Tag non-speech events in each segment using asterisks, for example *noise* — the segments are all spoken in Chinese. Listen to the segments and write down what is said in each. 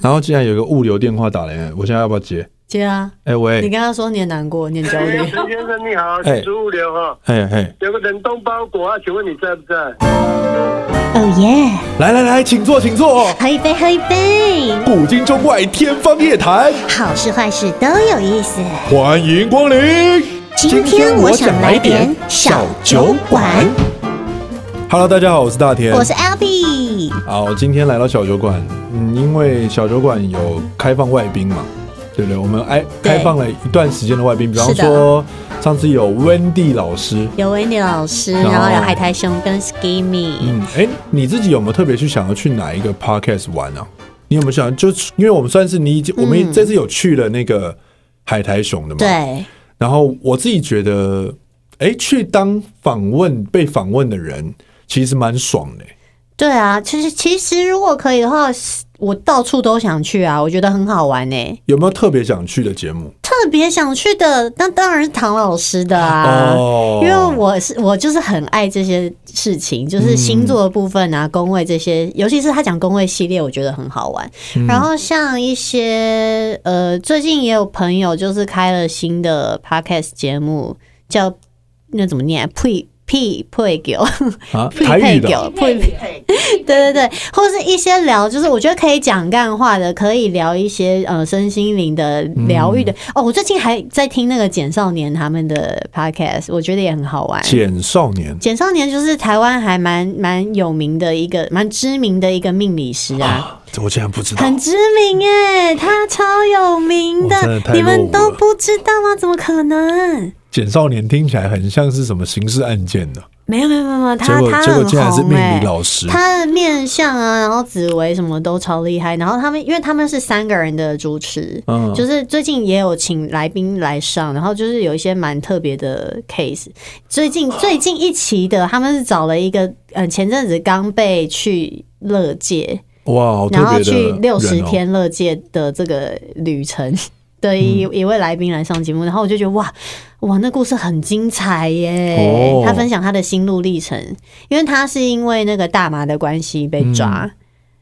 然后竟然有一个物流电话打来，我现在要不要接？接啊！哎、欸、喂，你刚刚说你很难过，你很焦虑。陈先生你好，是主物流哈。嘿嘿，有个冷冻包裹啊，请问你在不在？哦耶！来来来，请坐，请坐。喝一杯，喝一杯。古今中外，天方夜谭，好事坏事都有意思。欢迎光临。今天我想来点小酒馆。Hello，大家好，我是大田，我是 Albee。好，今天来到小酒馆。嗯，因为小酒馆有开放外宾嘛，对不对？我们哎开放了一段时间的外宾，比方说上次有 Wendy 老师，有 Wendy 老师，然后有海苔熊跟 Skimmy。嗯，哎，你自己有没有特别去想要去哪一个 Podcast 玩呢、啊？你有没有想就因为我们算是你已经、嗯，我们这次有去了那个海苔熊的嘛？对。然后我自己觉得，哎，去当访问被访问的人，其实蛮爽的。对啊，其实其实如果可以的话，我到处都想去啊，我觉得很好玩呢。有没有特别想去的节目？特别想去的，那当然是唐老师的啊，哦、因为我是我就是很爱这些事情，就是星座的部分啊，宫、嗯、位这些，尤其是他讲宫位系列，我觉得很好玩。嗯、然后像一些呃，最近也有朋友就是开了新的 podcast 节目，叫那怎么念？Pre 匹配狗啊，匹配狗，配配，对对对，或者是一些聊，就是我觉得可以讲干话的，可以聊一些呃身心灵的疗愈的、嗯。哦，我最近还在听那个简少年他们的 podcast，我觉得也很好玩。简少年，简少年就是台湾还蛮蛮有名的一个蛮知名的一个命理师啊，我竟然不知道，很知名耶，他超有名的，的你们都不知道吗？怎么可能？简少年听起来很像是什么刑事案件的，没有没有没有，他他很红哎，他的面相啊，然后紫薇什么都超厉害，然后他们因为他们是三个人的主持，嗯，就是最近也有请来宾来上，然后就是有一些蛮特别的 case。最近最近一期的，他们是找了一个，嗯，前阵子刚被去乐界哇，然后去六十天乐界的这个旅程。*laughs* 的一一位来宾来上节目，然后我就觉得哇哇，那故事很精彩耶！哦、他分享他的心路历程，因为他是因为那个大麻的关系被抓、嗯，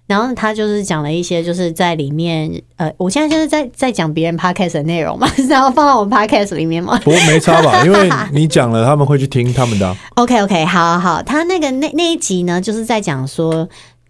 然后他就是讲了一些就是在里面呃，我现在就是在在讲别人 podcast 的内容嘛，*laughs* 然后放到我们 podcast 里面嘛。不过没差吧？*laughs* 因为你讲了，他们会去听他们的、啊。OK OK，好好好，他那个那那一集呢，就是在讲说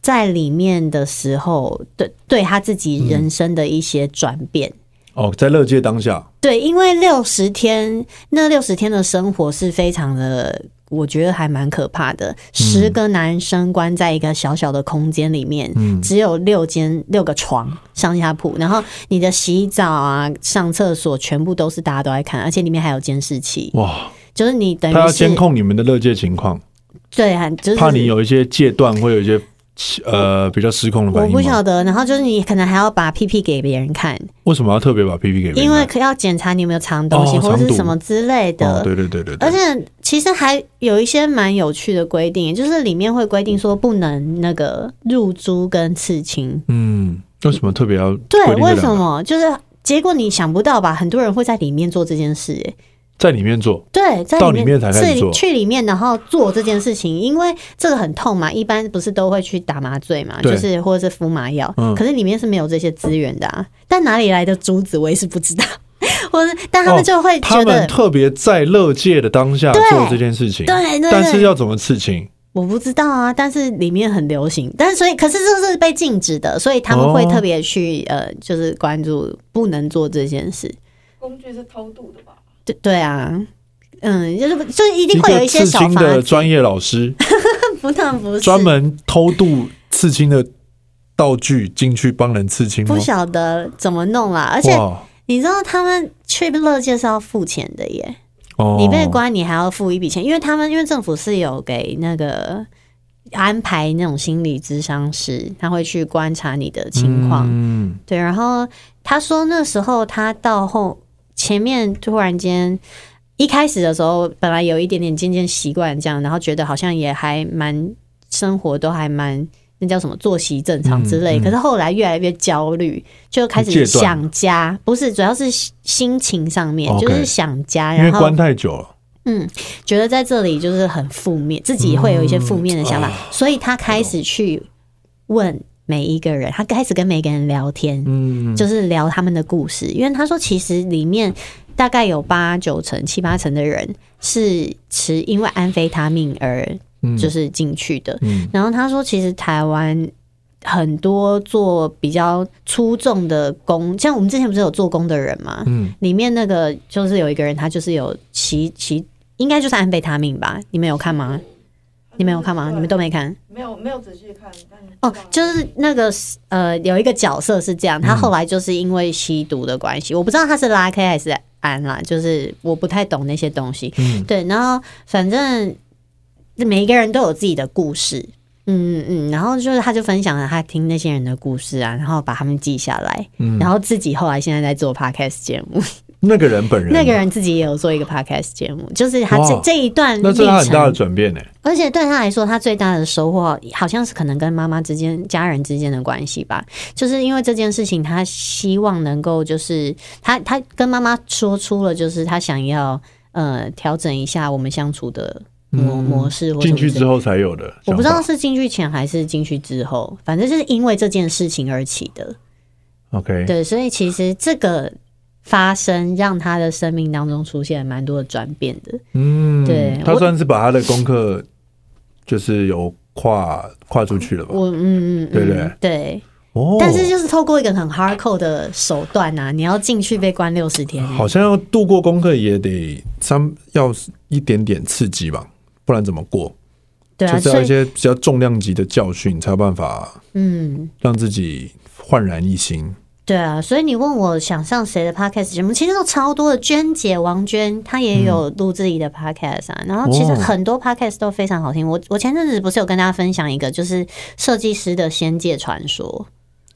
在里面的时候，对对他自己人生的一些转变。嗯哦，在乐界当下，对，因为六十天那六十天的生活是非常的，我觉得还蛮可怕的。嗯、十个男生关在一个小小的空间里面，嗯、只有六间六个床上下铺，然后你的洗澡啊、上厕所全部都是大家都在看，而且里面还有监视器。哇，就是你等于他要监控你们的乐界情况，对，就是怕你有一些戒断，会有一些。呃，比较失控的反应，我不晓得。然后就是你可能还要把屁屁给别人看，为什么要特别把屁屁给别人看？因为可要检查你有没有藏东西、哦、或者是什么之类的。哦、对，对对对对。而且其实还有一些蛮有趣的规定，就是里面会规定说不能那个入珠跟刺青。嗯，为什么特别要？对，为什么？就是结果你想不到吧？很多人会在里面做这件事、欸，在里面做，对，在里面才开始做，去里面然后做这件事情，因为这个很痛嘛，一般不是都会去打麻醉嘛，就是或者是敷麻药，嗯，可是里面是没有这些资源的啊。但哪里来的珠子，我也是不知道，*laughs* 或者但他们就会觉得、哦、他们特别在乐界的当下做这件事情，对，对，对，但是要怎么刺青，我不知道啊。但是里面很流行，但是所以可是这是被禁止的，所以他们会特别去、哦、呃，就是关注不能做这件事。工具是偷渡的吧？对对啊。嗯，就是就一定会有一些小刺青的专业老师，*laughs* 不能不是专门偷渡刺青的道具进去帮人刺青，不晓得怎么弄啦。而且你知道他们去乐界是要付钱的耶，哦，你被关你还要付一笔钱，因为他们因为政府是有给那个安排那种心理咨商师，他会去观察你的情况，嗯，对。然后他说那时候他到后前面突然间。一开始的时候，本来有一点点渐渐习惯这样，然后觉得好像也还蛮生活都还蛮那叫什么作息正常之类。嗯嗯、可是后来越来越焦虑，就开始想家，不是主要是心情上面，okay, 就是想家。然后因为关太久了，嗯，觉得在这里就是很负面，自己会有一些负面的想法，所以他开始去问每一个人，他开始跟每个人聊天，嗯，就是聊他们的故事。因为他说，其实里面大概有八九成、七八成的人是持因为安非他命而就是进去的。然后他说，其实台湾很多做比较出众的工，像我们之前不是有做工的人嘛，嗯，里面那个就是有一个人，他就是有骑骑，应该就是安非他命吧？你们有看吗？你们有看吗？你们都没看？没有，没有仔细看。哦，就是那个呃，有一个角色是这样，他后来就是因为吸毒的关系，嗯、我不知道他是拉 K 还是安啦，就是我不太懂那些东西。嗯，对，然后反正每一个人都有自己的故事，嗯嗯嗯，然后就是他就分享了他听那些人的故事啊，然后把他们记下来，嗯、然后自己后来现在在做 Podcast 节目。那个人本人，那个人自己也有做一个 podcast 节目，就是他这这一段，那是他很大的转变呢。而且对他来说，他最大的收获好像是可能跟妈妈之间、家人之间的关系吧。就是因为这件事情，他希望能够，就是他他跟妈妈说出了，就是他想要呃调整一下我们相处的模模式。进去之后才有的，我不知道是进去前还是进去之后，反正就是因为这件事情而起的。OK，对，所以其实这个。发生让他的生命当中出现蛮多的转变的，嗯，对，他算是把他的功课就是有跨跨出去了吧？我嗯嗯，对不对？对，哦，但是就是透过一个很 hardcore 的手段啊，你要进去被关六十天，好像要度过功课也得三要一点点刺激吧，不然怎么过？对啊，就是要一些比较重量级的教训才有办法，嗯，让自己焕然一新。对啊，所以你问我想上谁的 podcast 节目，其实都超多的。娟姐王娟她也有录自己的 podcast 啊，嗯、然后其实很多 podcast 都非常好听。我我前阵子不是有跟大家分享一个，就是设计师的仙界传说。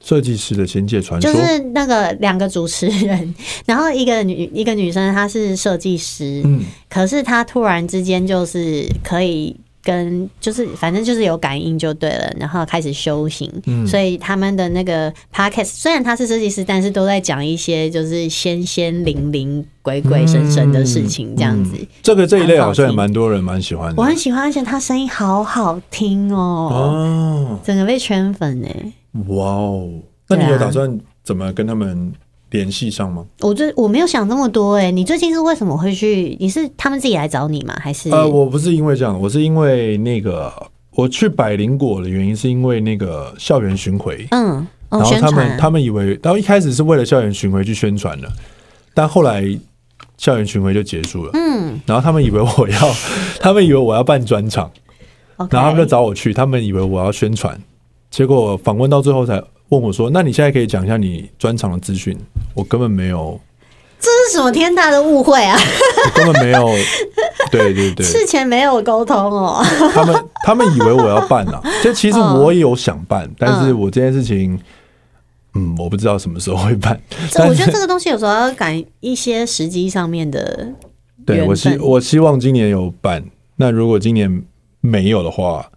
设计师的仙界传说就是那个两个主持人，*laughs* 然后一个女一个女生她是设计师，嗯，可是她突然之间就是可以。跟就是反正就是有感应就对了，然后开始修行，嗯、所以他们的那个 podcast 虽然他是设计师，但是都在讲一些就是仙仙灵灵、鬼鬼神神的事情，这样子。嗯。嗯、这个这一类好像也蛮多人蛮喜欢的，我很喜欢，而且他声音好好听哦，哦，整个被圈粉哎，哇哦，那你有打算怎么跟他们？联系上吗？我最我没有想那么多哎、欸。你最近是为什么会去？你是他们自己来找你吗？还是？呃，我不是因为这样，我是因为那个我去百灵果的原因是因为那个校园巡回。嗯，哦、然后他们他们以为，然后一开始是为了校园巡回去宣传的，但后来校园巡回就结束了。嗯，然后他们以为我要，*laughs* 他们以为我要办专场然后他们就找我去，他们以为我要宣传，结果访问到最后才。问我说：“那你现在可以讲一下你专场的资讯？”我根本没有，这是什么天大的误会啊！根本没有，对对对，*laughs* 事前没有沟通哦。他们他们以为我要办啊，就 *laughs* 其实我也有想办，嗯、但是我这件事情，嗯，我不知道什么时候会办。我觉得这个东西有时候要赶一些时机上面的。对，我希我希望今年有办。那如果今年没有的话。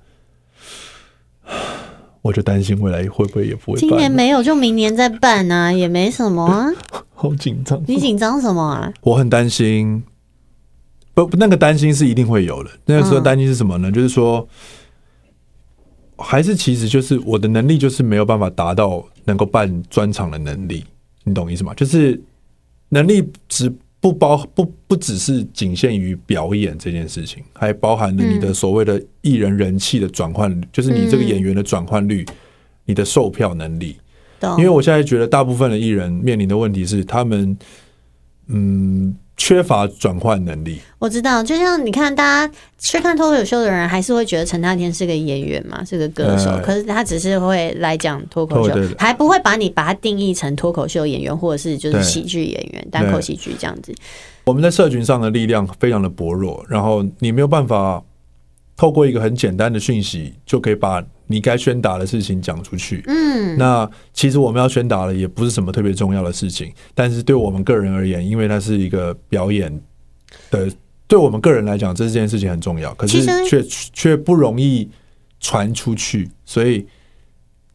我就担心未来会不会也不会办。今年没有，就明年再办啊，*laughs* 也没什么啊。*laughs* 好紧张！你紧张什么啊？我很担心，不，那个担心是一定会有的。那个时候担心是什么呢？嗯、就是说，还是其实就是我的能力就是没有办法达到能够办专场的能力，你懂意思吗？就是能力只。不包不不只是仅限于表演这件事情，还包含了你的所谓的艺人人气的转换，嗯、就是你这个演员的转换率，嗯、你的售票能力。因为我现在觉得大部分的艺人面临的问题是，他们嗯。缺乏转换能力，我知道。就像你看，大家去看脱口秀的人，还是会觉得陈大天是个演员嘛，是个歌手。可是他只是会来讲脱口秀，还不会把你把他定义成脱口秀演员，或者是就是喜剧演员、单口喜剧这样子。我们在社群上的力量非常的薄弱，然后你没有办法透过一个很简单的讯息就可以把。你该宣达的事情讲出去，嗯，那其实我们要宣达的也不是什么特别重要的事情，但是对我们个人而言，因为它是一个表演的，对我们个人来讲，这件事情很重要，可是却却不容易传出去，所以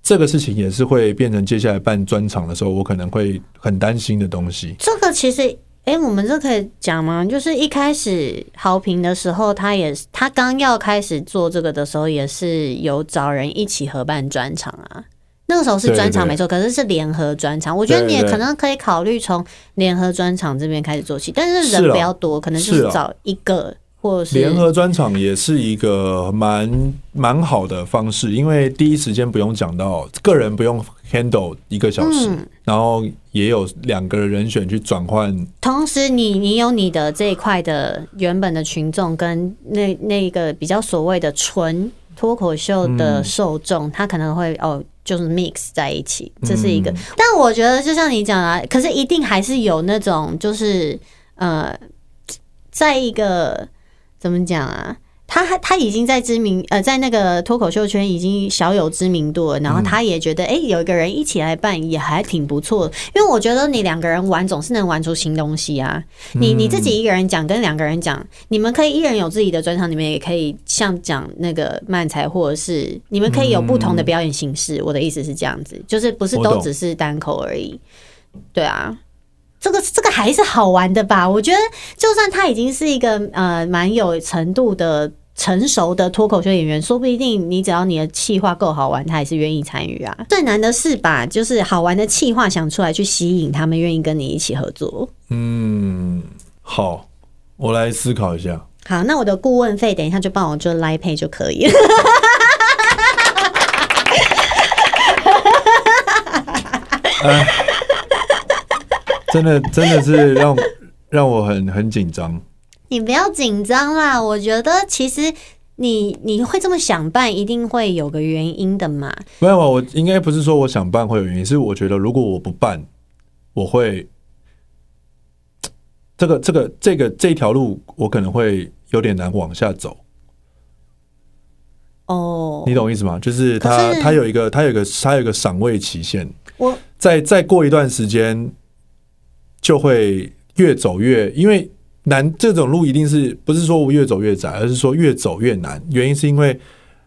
这个事情也是会变成接下来办专场的时候，我可能会很担心的东西。这个其实。哎、欸，我们这可以讲吗？就是一开始好评的时候，他也是他刚要开始做这个的时候，也是有找人一起合办专场啊。那个时候是专场没错，可是是联合专场。我觉得你也可能可以考虑从联合专场这边开始做起，但是人比较多，可能就是找一个。或是联合专场也是一个蛮蛮好的方式，因为第一时间不用讲到个人不用 handle 一个小时，嗯、然后也有两个人选去转换。同时你，你你有你的这一块的原本的群众跟那那个比较所谓的纯脱口秀的受众，嗯、他可能会哦，就是 mix 在一起，这是一个。嗯、但我觉得就像你讲的，可是一定还是有那种就是呃，在一个。怎么讲啊？他还他已经在知名呃，在那个脱口秀圈已经小有知名度了，然后他也觉得哎、嗯欸，有一个人一起来办也还挺不错的。因为我觉得你两个人玩总是能玩出新东西啊。你你自己一个人讲跟两个人讲，你们可以一人有自己的专场，你们也可以像讲那个漫才，或者是你们可以有不同的表演形式。我的意思是这样子，就是不是都只是单口而已。对啊。这个这个还是好玩的吧？我觉得，就算他已经是一个呃蛮有程度的成熟的脱口秀演员，说不一定你只要你的气话够好玩，他也是愿意参与啊。最难的是把就是好玩的气话想出来，去吸引他们愿意跟你一起合作。嗯，好，我来思考一下。好，那我的顾问费等一下就帮我做 Line Pay 就可以了。哎 *laughs* *laughs* 真的真的是让 *laughs* 让我很很紧张。你不要紧张啦，我觉得其实你你会这么想办，一定会有个原因的嘛。没有，我应该不是说我想办会有原因，是我觉得如果我不办，我会这个这个这个这条路，我可能会有点难往下走。哦，你懂意思吗？就是他他有一个他有一个他有一个赏味期限，我再再过一段时间。就会越走越，因为难这种路一定是不是说越走越窄，而是说越走越难。原因是因为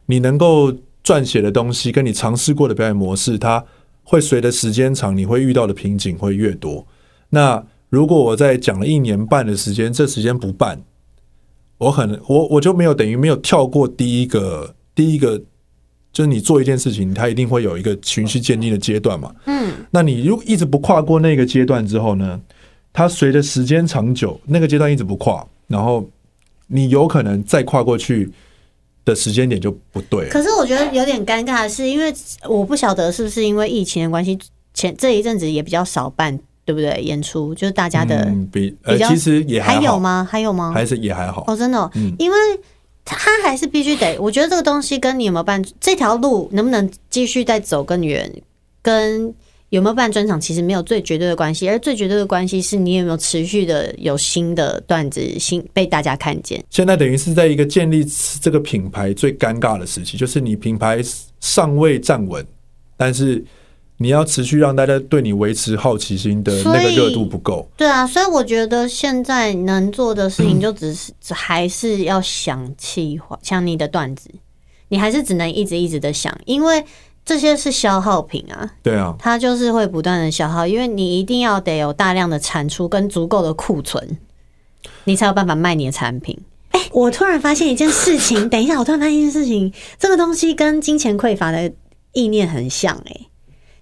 你能够撰写的东西，跟你尝试过的表演模式，它会随着时间长，你会遇到的瓶颈会越多。那如果我在讲了一年半的时间，这时间不办，我可能我我就没有等于没有跳过第一个第一个，就是你做一件事情，它一定会有一个循序渐进的阶段嘛。嗯，那你如果一直不跨过那个阶段之后呢？它随着时间长久，那个阶段一直不跨，然后你有可能再跨过去的时间点就不对。可是我觉得有点尴尬的是，因为我不晓得是不是因为疫情的关系，前这一阵子也比较少办，对不对？演出就是大家的、嗯、比呃，其实也还，还有吗？还有吗？还是也还好哦，真的、哦，嗯、因为他还是必须得，我觉得这个东西跟你有没有办这条路能不能继续再走更远，跟。有没有办专场，其实没有最绝对的关系，而最绝对的关系是你有没有持续的有新的段子，新被大家看见。现在等于是在一个建立这个品牌最尴尬的时期，就是你品牌尚未站稳，但是你要持续让大家对你维持好奇心的那个热度不够。对啊，所以我觉得现在能做的事情就只是还是要想企划，像你的段子，你还是只能一直一直的想，因为。这些是消耗品啊，对啊，它就是会不断的消耗，因为你一定要得有大量的产出跟足够的库存，你才有办法卖你的产品。哎、欸，我突然发现一件事情，*laughs* 等一下，我突然发现一件事情，这个东西跟金钱匮乏的意念很像、欸，哎，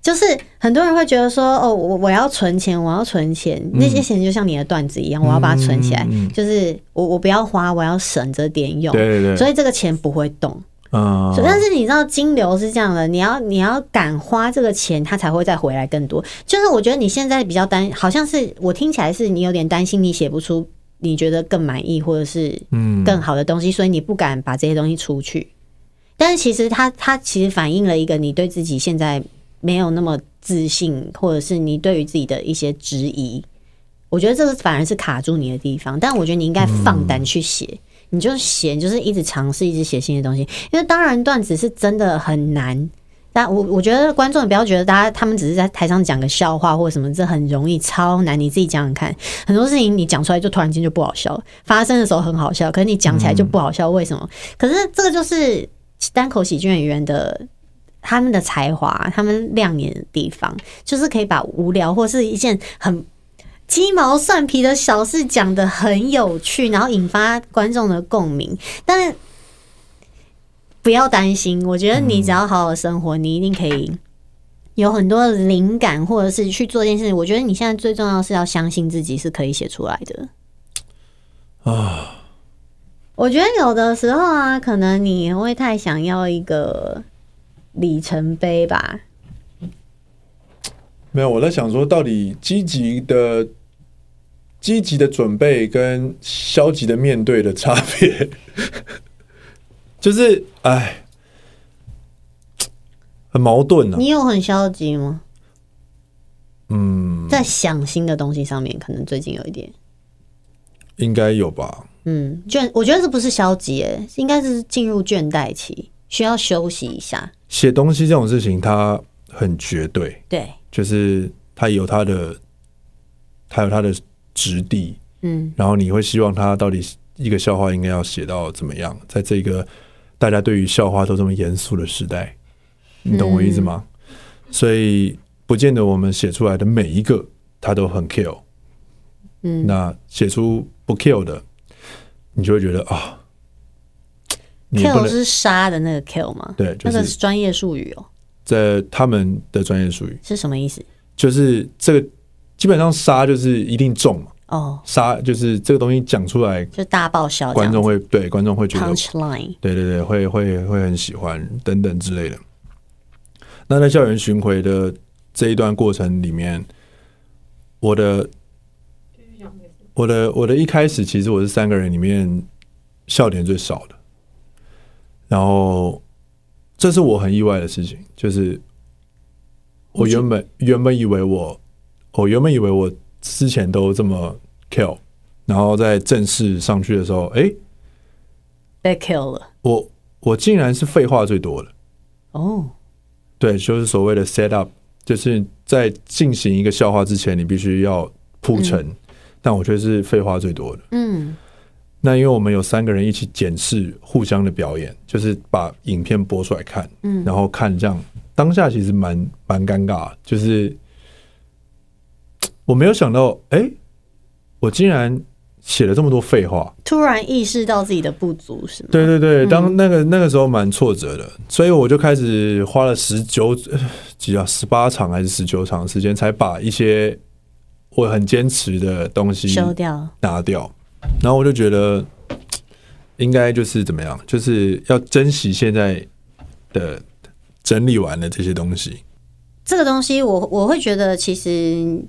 就是很多人会觉得说，哦，我我要存钱，我要存钱，嗯、那些钱就像你的段子一样，我要把它存起来，嗯、就是我我不要花，我要省着点用，对对对，所以这个钱不会动。嗯，但是你知道金流是这样的，你要你要敢花这个钱，它才会再回来更多。就是我觉得你现在比较担，好像是我听起来是你有点担心，你写不出你觉得更满意或者是嗯。更好的东西，所以你不敢把这些东西出去。但是其实它它其实反映了一个你对自己现在没有那么自信，或者是你对于自己的一些质疑。我觉得这个反而是卡住你的地方。但我觉得你应该放胆去写。你就写，就是一直尝试，一直写新的东西。因为当然段子是真的很难，但我我觉得观众不要觉得大家他们只是在台上讲个笑话或者什么，这很容易，超难。你自己讲讲看，很多事情你讲出来就突然间就不好笑，发生的时候很好笑，可是你讲起来就不好笑，为什么？可是这个就是单口喜剧演员的他们的才华，他们亮眼的地方，就是可以把无聊或是一件很。鸡毛蒜皮的小事讲得很有趣，然后引发观众的共鸣。但是不要担心，我觉得你只要好好生活，你一定可以有很多灵感，或者是去做一件事情。我觉得你现在最重要是要相信自己是可以写出来的啊。我觉得有的时候啊，可能你会太想要一个里程碑吧。没有，我在想说，到底积极的、积极的准备跟消极的面对的差别，*laughs* 就是哎，很矛盾呢、啊。你有很消极吗？嗯，在想新的东西上面，可能最近有一点，应该有吧。嗯，倦，我觉得这不是消极，哎，应该是进入倦怠期，需要休息一下。写东西这种事情，它很绝对，对。就是它有它的，它有它的质地，嗯，然后你会希望它到底一个笑话应该要写到怎么样，在这个大家对于笑话都这么严肃的时代，你懂我意思吗？嗯、所以不见得我们写出来的每一个他都很 kill，嗯，那写出不 kill 的，你就会觉得啊，kill 是杀的那个 kill 吗？对，就是、那个是专业术语哦。在他们的专业术语是什么意思？就是这个基本上杀就是一定中嘛。哦，杀就是这个东西讲出来就大爆笑，观众会对观众会觉得 punchline，对对对，会会会很喜欢等等之类的。那在校园巡回的这一段过程里面，我的我的我的一开始其实我是三个人里面笑点最少的，然后。这是我很意外的事情，就是我原本原本以为我，我原本以为我之前都这么 kill，然后在正式上去的时候，哎，被 kill 了。我我竟然是废话最多的。哦，对，就是所谓的 set up，就是在进行一个笑话之前，你必须要铺陈，嗯，但我觉得是废话最多的。嗯。那因为我们有三个人一起检视互相的表演，就是把影片播出来看，嗯，然后看这样当下其实蛮蛮尴尬，就是我没有想到，哎，我竟然写了这么多废话，突然意识到自己的不足，是吗？对对对，当那个那个时候蛮挫折的，所以我就开始花了十九几啊十八场还是十九场时间，才把一些我很坚持的东西收掉。拿掉。然后我就觉得，应该就是怎么样，就是要珍惜现在的整理完的这些东西。这个东西我，我会觉得，其实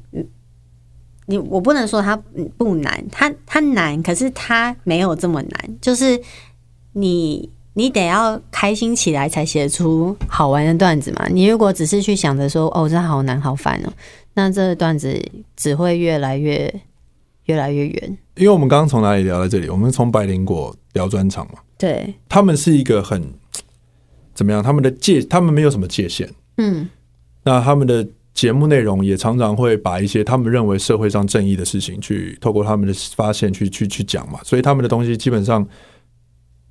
你我不能说它不难，它它难，可是它没有这么难。就是你你得要开心起来，才写出好玩的段子嘛。你如果只是去想着说，哦，这好难，好烦哦，那这个段子只会越来越越来越远。因为我们刚刚从哪里聊到这里？我们从百灵果聊专场嘛。对，他们是一个很怎么样？他们的界，他们没有什么界限。嗯，那他们的节目内容也常常会把一些他们认为社会上正义的事情，去透过他们的发现去去去讲嘛。所以他们的东西基本上，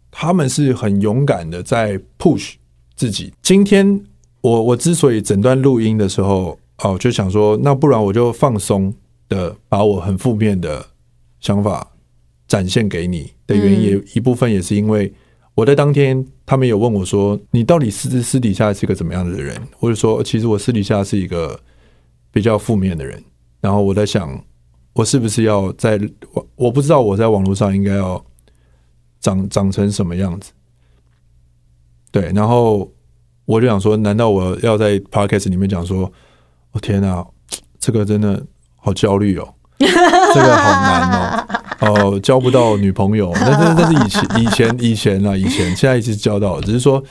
他们是很勇敢的在 push 自己。今天我我之所以整段录音的时候，哦，就想说，那不然我就放松的把我很负面的。想法展现给你的原因，也一部分也是因为我在当天，他们有问我说：“你到底私私底下是一个怎么样的人？”我就说：“其实我私底下是一个比较负面的人。”然后我在想，我是不是要在我我不知道我在网络上应该要长长成什么样子？对，然后我就想说，难道我要在 Podcast 里面讲说：“我、哦、天哪，这个真的好焦虑哦。*laughs* ”这个好难哦，哦，交不到女朋友，那那那是以前以前以前啊，以前现在一直交到，只是说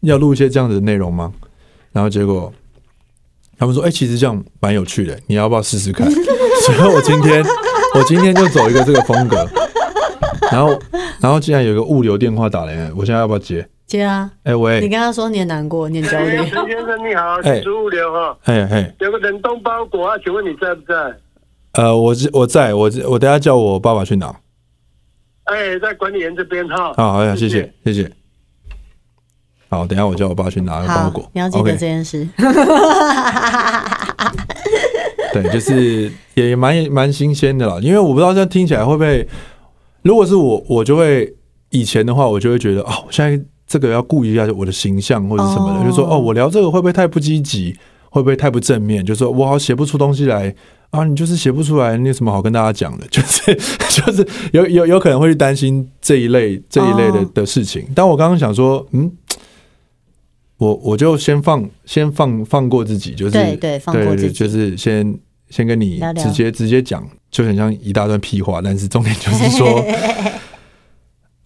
要录一些这样子的内容吗？然后结果他们说，哎，其实这样蛮有趣的，你要不要试试看？*laughs* 所以我今天我今天就走一个这个风格，然后然后竟然有一个物流电话打来，我现在要不要接？接啊！哎喂，你跟他说你也难过，你也焦虑。陈先生你好，是物流哈，嘿嘿，有个冷冻包裹啊，请问你在不在？呃，我我在我我等下叫我爸爸去拿。哎，在管理员这边哈。好，好呀，谢谢，谢谢。好，等下我叫我爸去拿个包裹。你要记得这件事。*laughs* 对，就是也蛮蛮新鲜的啦，因为我不知道这样听起来会不会，如果是我，我就会以前的话，我就会觉得哦，现在这个要顾一下我的形象或者什么的，就说哦，我聊这个会不会太不积极？会不会太不正面？就是说我好写不出东西来啊，你就是写不出来，你有什么好跟大家讲的？*laughs* 就是就是有有有可能会去担心这一类这一类的、哦、的事情。但我刚刚想说，嗯，我我就先放先放放过自己，就是对对放过自己，就是先先跟你直接直接讲，就很像一大段屁话，但是重点就是说。*laughs*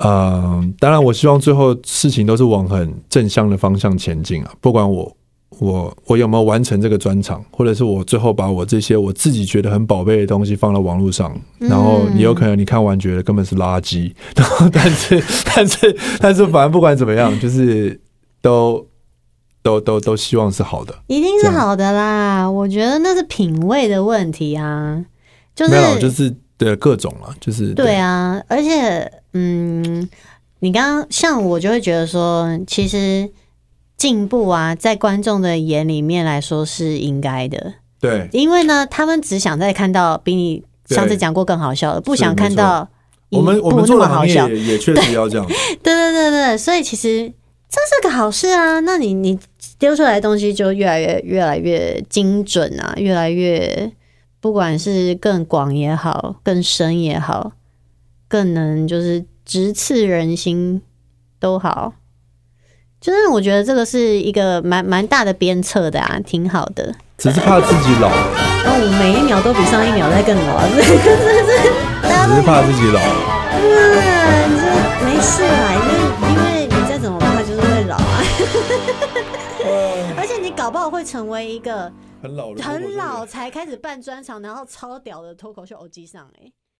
嗯、呃，当然，我希望最后事情都是往很正向的方向前进啊！不管我我我有没有完成这个专场，或者是我最后把我这些我自己觉得很宝贝的东西放到网络上，然后你有可能你看完觉得根本是垃圾，然 *laughs* 后但是但是但是反正不管怎么样，就是都都都都希望是好的，一定是好的啦！我觉得那是品味的问题啊，就是没有，就是。对各种了，就是对，对啊，而且，嗯，你刚刚像我就会觉得说，其实进步啊，在观众的眼里面来说是应该的，对，因为呢，他们只想再看到比你上次讲过更好笑的，不想看到我们我们做的行业也确实要这样，*laughs* 对对对对，所以其实这是个好事啊，那你你丢出来的东西就越来越越来越精准啊，越来越。不管是更广也好，更深也好，更能就是直刺人心都好，就是我觉得这个是一个蛮蛮大的鞭策的啊，挺好的。只是怕自己老，哦，我每一秒都比上一秒在更老，*laughs* 只是怕自己老。嗯，这没事啦，因为因为你再怎么怕就是会老啊，而且你搞不好会成为一个。很老，很老才开始办专场，然后超屌的脱口秀欧吉桑哎。